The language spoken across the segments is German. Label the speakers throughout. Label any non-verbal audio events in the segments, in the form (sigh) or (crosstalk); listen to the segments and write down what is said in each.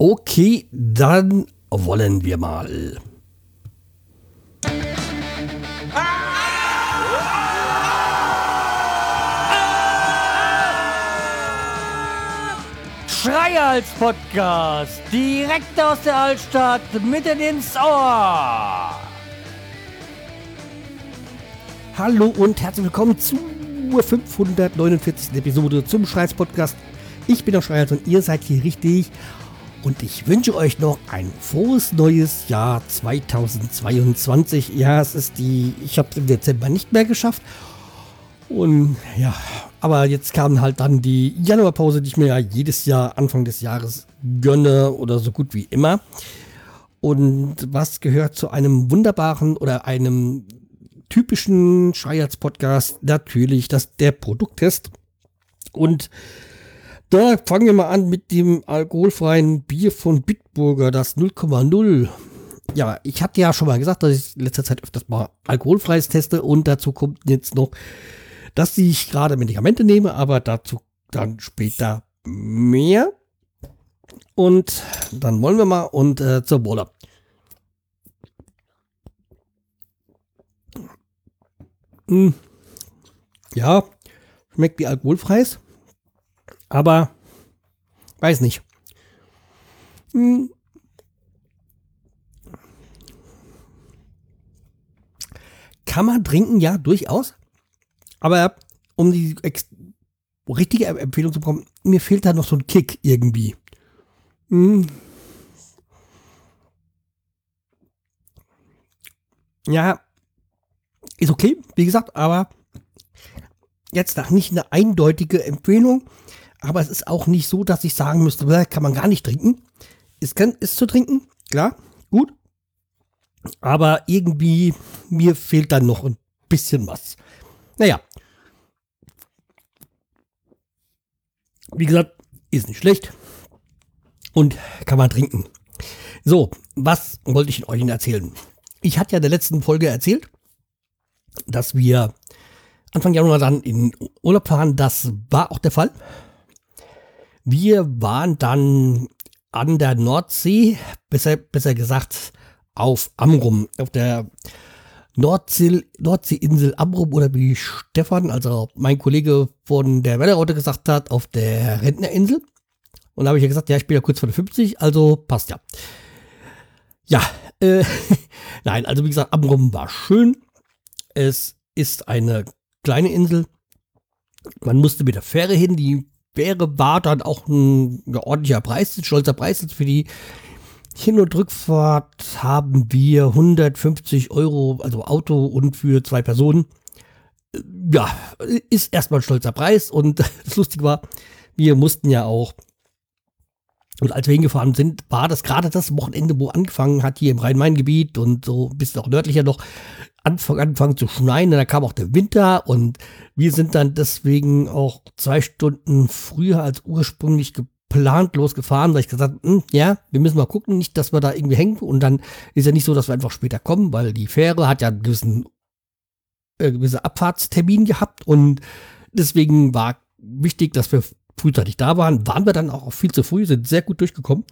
Speaker 1: Okay, dann wollen wir mal. Schreihals Podcast, direkt aus der Altstadt, mitten ins Ohr. Hallo und herzlich willkommen zur 549. Episode zum Schreihals Podcast. Ich bin der Schreihals und ihr seid hier richtig. Und ich wünsche euch noch ein frohes neues Jahr 2022. Ja, es ist die, ich habe es im Dezember nicht mehr geschafft. Und ja, aber jetzt kam halt dann die Januarpause, die ich mir ja jedes Jahr Anfang des Jahres gönne oder so gut wie immer. Und was gehört zu einem wunderbaren oder einem typischen Schreihals-Podcast? Natürlich das, der Produkttest. Und da fangen wir mal an mit dem alkoholfreien Bier von Bitburger, das 0,0. Ja, ich hatte ja schon mal gesagt, dass ich in letzter Zeit öfters mal alkoholfreies teste und dazu kommt jetzt noch dass ich gerade Medikamente nehme, aber dazu dann später mehr. Und dann wollen wir mal und äh, zur Wolle. Hm. Ja, schmeckt wie alkoholfreies, aber weiß nicht. Hm. Kann man trinken, ja, durchaus. Aber um die richtige Empfehlung zu bekommen, mir fehlt da noch so ein Kick irgendwie. Hm. Ja, ist okay, wie gesagt, aber jetzt nach nicht eine eindeutige Empfehlung. Aber es ist auch nicht so, dass ich sagen müsste, kann man gar nicht trinken. Es kann, ist zu trinken, klar, gut. Aber irgendwie, mir fehlt dann noch ein bisschen was. Naja. Wie gesagt, ist nicht schlecht und kann man trinken. So, was wollte ich euch erzählen? Ich hatte ja in der letzten Folge erzählt, dass wir Anfang Januar dann in Urlaub fahren. Das war auch der Fall. Wir waren dann an der Nordsee, besser, besser gesagt auf Amrum, auf der Nordsee, Nordseeinsel Amrum oder wie Stefan, also mein Kollege von der Wetterraute gesagt hat, auf der Rentnerinsel. Und da habe ich ja gesagt, ja, ich bin ja kurz vor der 50, also passt ja. Ja, (laughs) äh, nein, also wie gesagt, Amrum war schön. Es ist eine kleine Insel. Man musste mit der Fähre hin. Die Fähre war dann auch ein, ein ordentlicher Preis, ein stolzer Preis für die hin- und Rückfahrt haben wir 150 Euro, also Auto und für zwei Personen. Ja, ist erstmal ein stolzer Preis und (laughs) das Lustige war, wir mussten ja auch, und als wir hingefahren sind, war das gerade das Wochenende, wo angefangen hat, hier im Rhein-Main-Gebiet und so ein bisschen auch nördlicher noch, Anfang, angefangen zu schneien. Und da kam auch der Winter und wir sind dann deswegen auch zwei Stunden früher als ursprünglich geplant geplant losgefahren, weil ich gesagt habe, hm, ja, wir müssen mal gucken, nicht, dass wir da irgendwie hängen. Und dann ist ja nicht so, dass wir einfach später kommen, weil die Fähre hat ja einen gewissen, äh, gewissen Abfahrtstermin gehabt und deswegen war wichtig, dass wir frühzeitig da waren. Waren wir dann auch viel zu früh, sind sehr gut durchgekommen.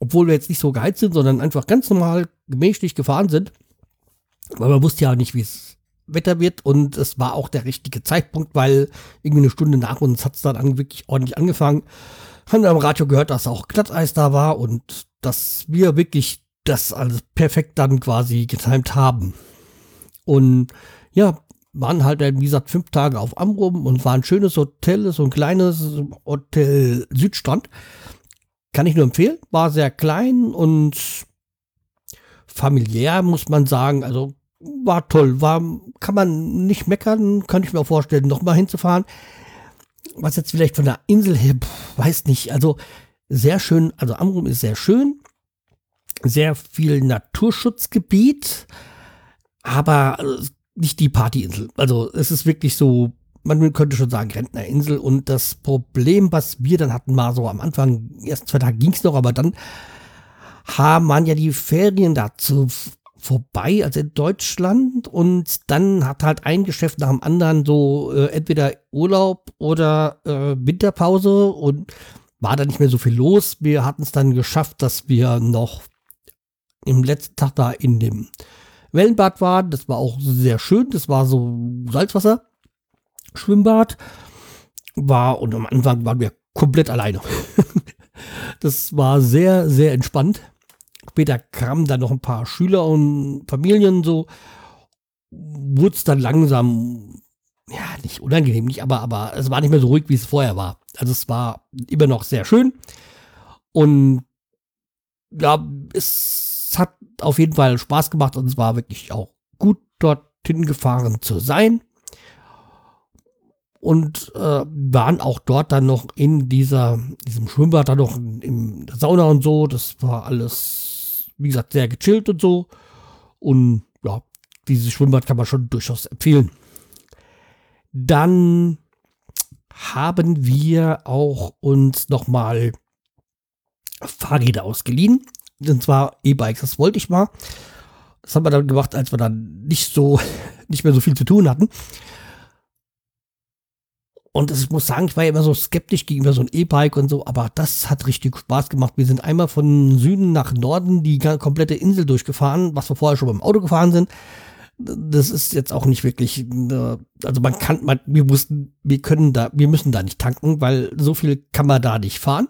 Speaker 1: Obwohl wir jetzt nicht so geheizt sind, sondern einfach ganz normal gemächlich gefahren sind. Weil man wusste ja nicht, wie es Wetter wird und es war auch der richtige Zeitpunkt, weil irgendwie eine Stunde nach uns hat es dann an, wirklich ordentlich angefangen. Haben wir am Radio gehört, dass auch Glatteis da war und dass wir wirklich das alles perfekt dann quasi getimt haben. Und ja, waren halt, wie gesagt, fünf Tage auf Amrum und war ein schönes Hotel, so ein kleines Hotel Südstrand. Kann ich nur empfehlen. War sehr klein und familiär, muss man sagen. Also war toll, war, kann man nicht meckern, könnte ich mir auch vorstellen, nochmal hinzufahren. Was jetzt vielleicht von der Insel her, pff, weiß nicht, also sehr schön, also Amrum ist sehr schön, sehr viel Naturschutzgebiet, aber äh, nicht die Partyinsel. Also es ist wirklich so, man könnte schon sagen Rentnerinsel und das Problem, was wir dann hatten, war so am Anfang, erst zwei Tage ging es noch, aber dann haben man ja die Ferien dazu vorbei, also in Deutschland. Und dann hat halt ein Geschäft nach dem anderen so äh, entweder Urlaub oder äh, Winterpause. Und war da nicht mehr so viel los. Wir hatten es dann geschafft, dass wir noch im letzten Tag da in dem Wellenbad waren. Das war auch sehr schön. Das war so Salzwasser. Schwimmbad. War, und am Anfang waren wir komplett alleine. (laughs) das war sehr, sehr entspannt. Später kamen dann noch ein paar Schüler und Familien so. Wurde es dann langsam, ja, nicht unangenehm, nicht, aber, aber es war nicht mehr so ruhig, wie es vorher war. Also es war immer noch sehr schön. Und ja, es hat auf jeden Fall Spaß gemacht und es war wirklich auch gut, dorthin gefahren zu sein. Und äh, waren auch dort dann noch in dieser, diesem Schwimmbad dann noch in, in der Sauna und so. Das war alles, wie gesagt, sehr gechillt und so. Und ja, dieses Schwimmbad kann man schon durchaus empfehlen. Dann haben wir auch uns nochmal Fahrräder ausgeliehen. Und zwar E-Bikes. Das wollte ich mal. Das haben wir dann gemacht, als wir dann nicht so, (laughs) nicht mehr so viel zu tun hatten. Und ich muss sagen, ich war ja immer so skeptisch gegenüber so einem E-Bike und so, aber das hat richtig Spaß gemacht. Wir sind einmal von Süden nach Norden die komplette Insel durchgefahren, was wir vorher schon beim Auto gefahren sind das ist jetzt auch nicht wirklich, äh, also man kann, man, wir mussten, wir können da, wir müssen da nicht tanken, weil so viel kann man da nicht fahren.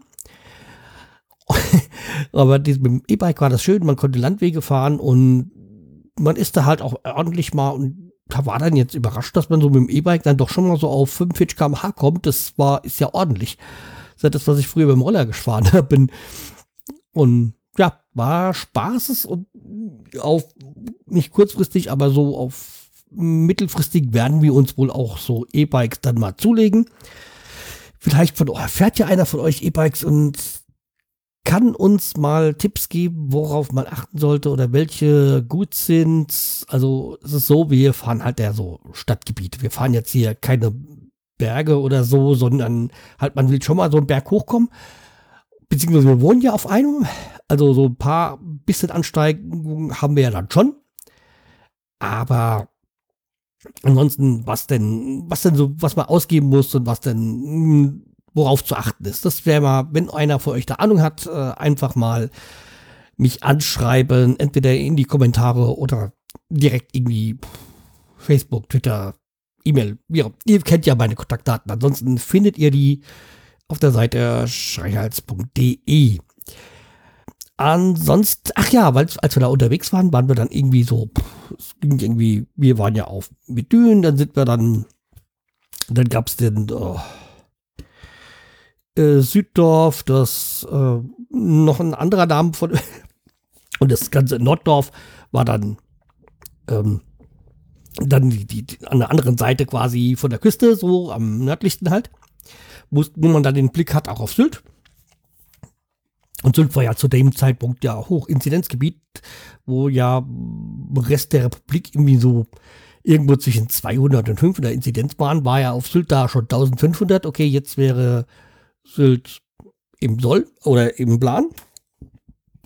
Speaker 1: Aber mit dem E-Bike war das schön, man konnte Landwege fahren und man ist da halt auch ordentlich mal und da war dann jetzt überrascht, dass man so mit dem E-Bike dann doch schon mal so auf 45 km/h kommt. Das war, ist ja ordentlich. Ist das, was ich früher beim Roller gefahren (laughs) bin. Und ja, war Spaßes und auf nicht kurzfristig, aber so auf mittelfristig werden wir uns wohl auch so E-Bikes dann mal zulegen. Vielleicht von, oh, fährt ja einer von euch E-Bikes und kann uns mal Tipps geben, worauf man achten sollte oder welche gut sind. Also es ist so, wir fahren halt ja so Stadtgebiet. Wir fahren jetzt hier keine Berge oder so, sondern halt man will schon mal so einen Berg hochkommen. Beziehungsweise wir wohnen ja auf einem, also so ein paar bisschen Ansteigungen haben wir ja dann schon. Aber ansonsten, was denn, was denn so, was man ausgeben muss und was denn, hm, worauf zu achten ist. Das wäre mal, wenn einer von euch da Ahnung hat, äh, einfach mal mich anschreiben, entweder in die Kommentare oder direkt irgendwie Facebook, Twitter, E-Mail. Ihr kennt ja meine Kontaktdaten. Ansonsten findet ihr die auf der Seite schreihalz.de. Ansonsten, ach ja, weil als wir da unterwegs waren, waren wir dann irgendwie so, es ging irgendwie, wir waren ja auf mit Dünen, dann sind wir dann, dann gab es den oh, äh, Süddorf, das äh, noch ein anderer Name von (laughs) und das ganze Norddorf war dann ähm, dann die, die, die, an der anderen Seite quasi von der Küste, so am nördlichsten halt, wo, wo man dann den Blick hat, auch auf Sylt. Und Sylt war ja zu dem Zeitpunkt ja Hochinzidenzgebiet, wo ja Rest der Republik irgendwie so irgendwo zwischen 200 und 500 Inzidenz waren, war ja auf Sylt da schon 1500. Okay, jetzt wäre Sylt im Soll oder im Plan.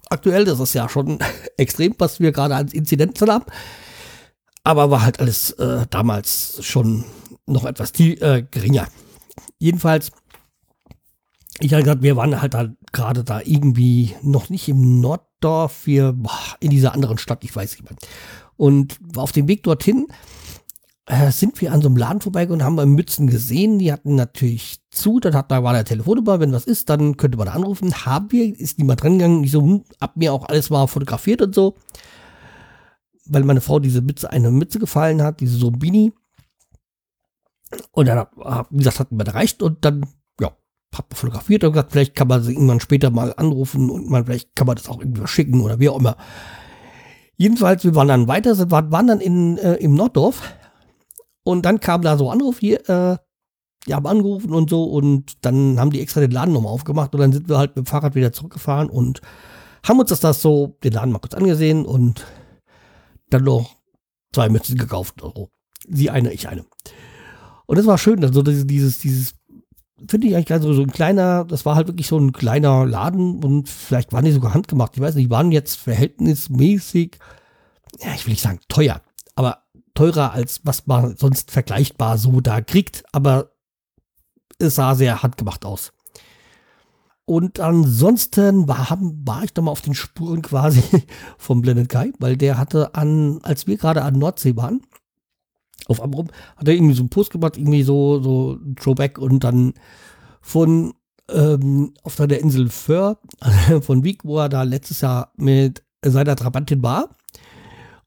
Speaker 1: Aktuell, das ist ja schon (laughs) extrem, was wir gerade als Inzidenzen haben. Aber war halt alles äh, damals schon noch etwas äh, geringer. Jedenfalls ich habe gesagt, wir waren halt da gerade da irgendwie noch nicht im Norddorf, wir boah, in dieser anderen Stadt, ich weiß nicht mehr. Und auf dem Weg dorthin äh, sind wir an so einem Laden vorbeigegangen und haben wir Mützen gesehen. Die hatten natürlich zu, dann hat, da war der Telefonnummer, wenn was ist, dann könnte man da anrufen. Haben wir, ist niemand dran gegangen. Ich so, hm, hab mir auch alles mal fotografiert und so. Weil meine Frau diese Mütze, eine Mütze gefallen hat, diese so Bini. Und dann, wie gesagt, hatten wir erreicht und dann hab fotografiert und gesagt, vielleicht kann man sie irgendwann später mal anrufen und man, vielleicht kann man das auch irgendwie schicken oder wie auch immer. Jedenfalls, wir waren dann weiter, sind, waren dann in, äh, im Norddorf und dann kam da so Anruf hier, äh, die haben angerufen und so und dann haben die extra den Laden nochmal aufgemacht und dann sind wir halt mit dem Fahrrad wieder zurückgefahren und haben uns das, das so, den Laden mal kurz angesehen und dann noch zwei Mützen gekauft. Also sie eine, ich eine. Und das war schön, also dieses, dieses finde ich eigentlich also so ein kleiner, das war halt wirklich so ein kleiner Laden und vielleicht waren die sogar handgemacht. Ich weiß nicht, die waren jetzt verhältnismäßig, ja, ich will nicht sagen teuer, aber teurer als was man sonst vergleichbar so da kriegt, aber es sah sehr handgemacht aus. Und ansonsten war, haben, war ich da mal auf den Spuren (laughs) quasi vom Blended Guy, weil der hatte an, als wir gerade an Nordsee waren, auf Amrum, hat er irgendwie so einen Post gemacht, irgendwie so, so ein Throwback und dann von ähm, auf der Insel Föhr (laughs) von Wieg, wo er da letztes Jahr mit seiner Trabantin war.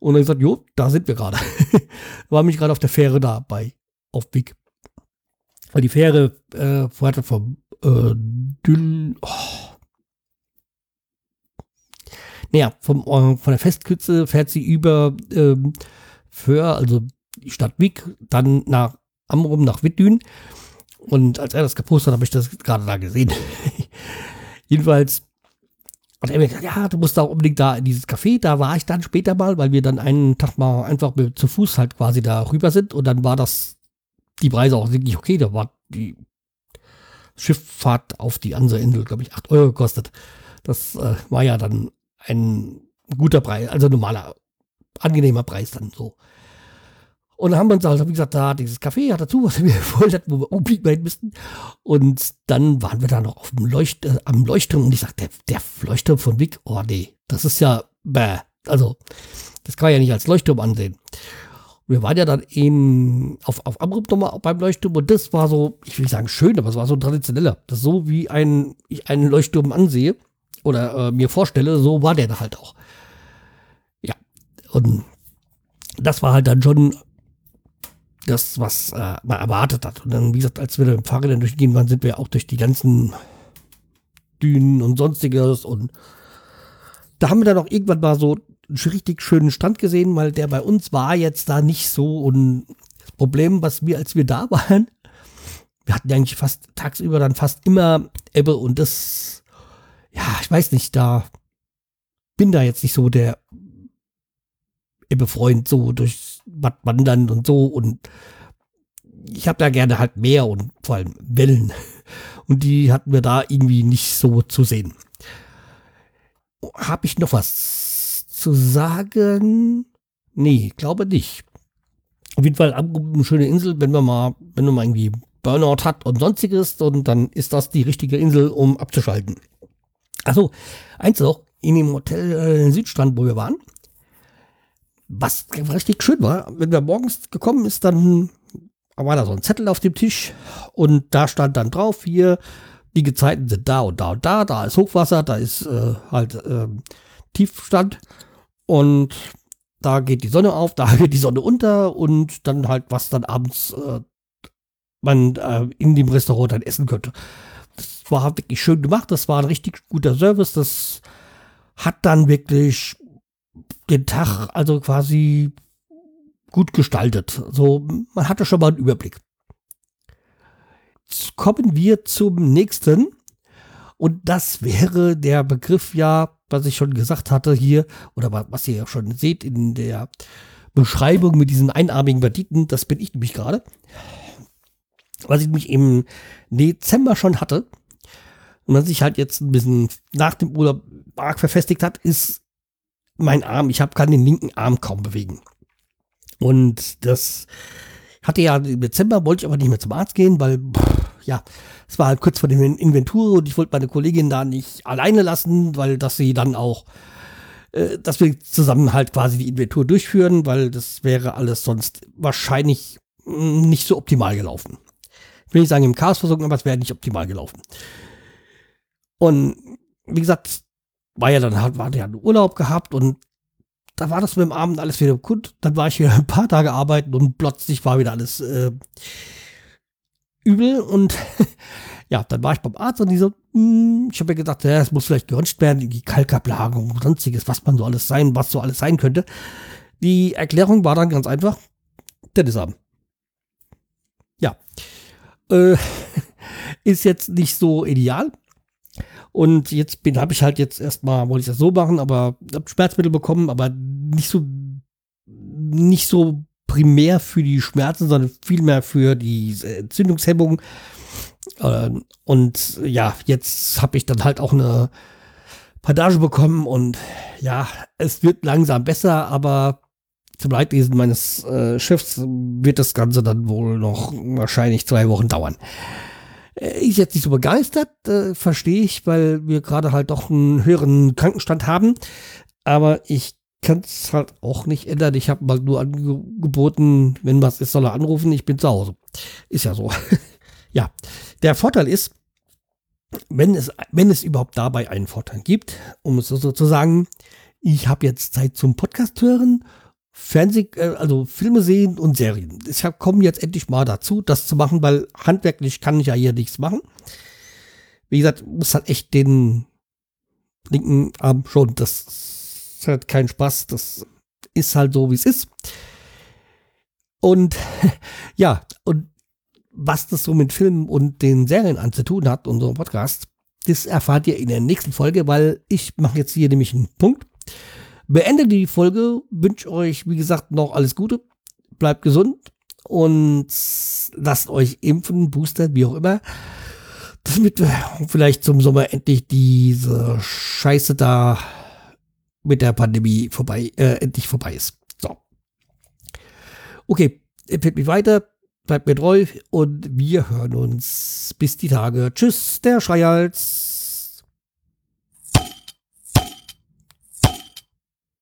Speaker 1: Und er gesagt, jo, da sind wir gerade. (laughs) war mich gerade auf der Fähre da bei, auf Wieg. Weil die Fähre äh, vorher vom äh, Düll, oh. Naja, vom, äh, von der Festküste fährt sie über ähm, Föhr, also die Stadt Wieg, dann nach Amrum, nach Wittdün. Und als er das gepostet hat, habe ich das gerade da gesehen. (laughs) Jedenfalls hat er mir gesagt, ja, du musst auch unbedingt da in dieses Café. Da war ich dann später mal, weil wir dann einen Tag mal einfach zu Fuß halt quasi da rüber sind. Und dann war das, die Preise auch wirklich okay. Da war die Schifffahrt auf die andere Insel, glaube ich, 8 Euro gekostet. Das äh, war ja dann ein guter Preis, also normaler, angenehmer Preis dann so. Und dann haben wir uns also, wie gesagt, da dieses Café hat dazu, (laughs) was wir voll hatten, wo wir unbedingt hin müssten. Und dann waren wir da noch auf dem Leucht, äh, am Leuchtturm und ich sagte, der, der Leuchtturm von Wick, oh nee, das ist ja, bäh. Also, das kann man ja nicht als Leuchtturm ansehen. Und wir waren ja dann in, auf, auf Amrup nochmal beim Leuchtturm und das war so, ich will nicht sagen schön, aber es war so traditioneller. Das so wie ein, ich einen Leuchtturm ansehe oder äh, mir vorstelle, so war der da halt auch. Ja. Und das war halt dann schon das, was äh, man erwartet hat. Und dann, wie gesagt, als wir mit dem Fahrrad dann durchgehen waren, sind wir auch durch die ganzen Dünen und sonstiges. Und da haben wir dann auch irgendwann mal so einen richtig schönen Strand gesehen, weil der bei uns war jetzt da nicht so. Und das Problem, was wir, als wir da (laughs) waren, wir hatten eigentlich fast tagsüber dann fast immer Ebbe und das, ja, ich weiß nicht, da bin da jetzt nicht so der Ebbe-Freund, so durch Bad Wandern und so und ich habe da gerne halt Meer und vor allem Wellen. (laughs) Und die hatten wir da irgendwie nicht so zu sehen. Habe ich noch was zu sagen? Nee, glaube nicht. Auf jeden Fall eine schöne Insel, wenn man mal, wenn man mal irgendwie Burnout hat und sonstiges, und dann ist das die richtige Insel, um abzuschalten. Also, eins noch, in dem Hotel äh, Südstrand, wo wir waren, was richtig schön war, wenn wir morgens gekommen ist, dann war da so ein Zettel auf dem Tisch und da stand dann drauf, hier, die Gezeiten sind da und da und da, da ist Hochwasser, da ist äh, halt äh, Tiefstand und da geht die Sonne auf, (laughs) da geht die Sonne unter und dann halt, was dann abends äh, man äh, in dem Restaurant dann essen könnte. Das war wirklich schön gemacht, das war ein richtig guter Service, das hat dann wirklich den Tag also quasi gut gestaltet. So, man hatte schon mal einen Überblick. Jetzt kommen wir zum nächsten. Und das wäre der Begriff ja, was ich schon gesagt hatte hier, oder was ihr ja schon seht in der Beschreibung mit diesen einarmigen Banditen, das bin ich nämlich gerade. Was ich nämlich im Dezember schon hatte und was sich halt jetzt ein bisschen nach dem Urlaub arg verfestigt hat, ist mein Arm, ich habe kann den linken Arm kaum bewegen. Und das hatte ja im Dezember, wollte ich aber nicht mehr zum Arzt gehen, weil, ja, es war halt kurz vor der Inventur und ich wollte meine Kollegin da nicht alleine lassen, weil dass sie dann auch, äh, dass wir zusammen halt quasi die Inventur durchführen, weil das wäre alles sonst wahrscheinlich nicht so optimal gelaufen. Ich will nicht sagen im Chaos versuchen, aber es wäre nicht optimal gelaufen. Und wie gesagt, war ja dann halt, war der Urlaub gehabt und da war das mit dem Abend alles wieder gut. Dann war ich hier (laughs) ein paar Tage arbeiten und plötzlich war wieder alles äh, übel und (laughs) ja, dann war ich beim Arzt und die so, hm, ich habe mir gedacht, ja, es muss vielleicht geröntgt werden, die Kalkablagerung und sonstiges, was man so alles sein, was so alles sein könnte. Die Erklärung war dann ganz einfach, Tennisarm. Ja. Äh, (laughs) ist jetzt nicht so ideal, und jetzt bin, habe ich halt jetzt erstmal, wollte ich das so machen, aber habe Schmerzmittel bekommen, aber nicht so, nicht so primär für die Schmerzen, sondern vielmehr für die Entzündungshemmung. Äh, und ja, jetzt habe ich dann halt auch eine Padage bekommen und ja, es wird langsam besser, aber zum Leidwesen meines äh, Chefs wird das Ganze dann wohl noch wahrscheinlich zwei Wochen dauern. Äh, ist jetzt nicht so begeistert, äh, verstehe ich, weil wir gerade halt doch einen höheren Krankenstand haben. Aber ich kann es halt auch nicht ändern. Ich habe mal nur angeboten, wenn was ist, soll er anrufen, ich bin zu Hause. Ist ja so. (laughs) ja, der Vorteil ist, wenn es, wenn es überhaupt dabei einen Vorteil gibt, um es so zu sagen, ich habe jetzt Zeit zum Podcast hören Fernseh, äh, also Filme sehen und Serien. Ich komme jetzt endlich mal dazu, das zu machen, weil handwerklich kann ich ja hier nichts machen. Wie gesagt, muss halt echt den linken Arm schon. Das ist halt kein Spaß. Das ist halt so, wie es ist. Und (laughs) ja, und was das so mit Filmen und den Serien anzutun hat, unserem Podcast, das erfahrt ihr in der nächsten Folge, weil ich mache jetzt hier nämlich einen Punkt beende die Folge, wünsche euch, wie gesagt, noch alles Gute, bleibt gesund und lasst euch impfen, boostern, wie auch immer, damit vielleicht zum Sommer endlich diese Scheiße da mit der Pandemie vorbei, äh, endlich vorbei ist. So. Okay, empfehlt mich weiter, bleibt mir treu und wir hören uns bis die Tage. Tschüss, der Schreihals.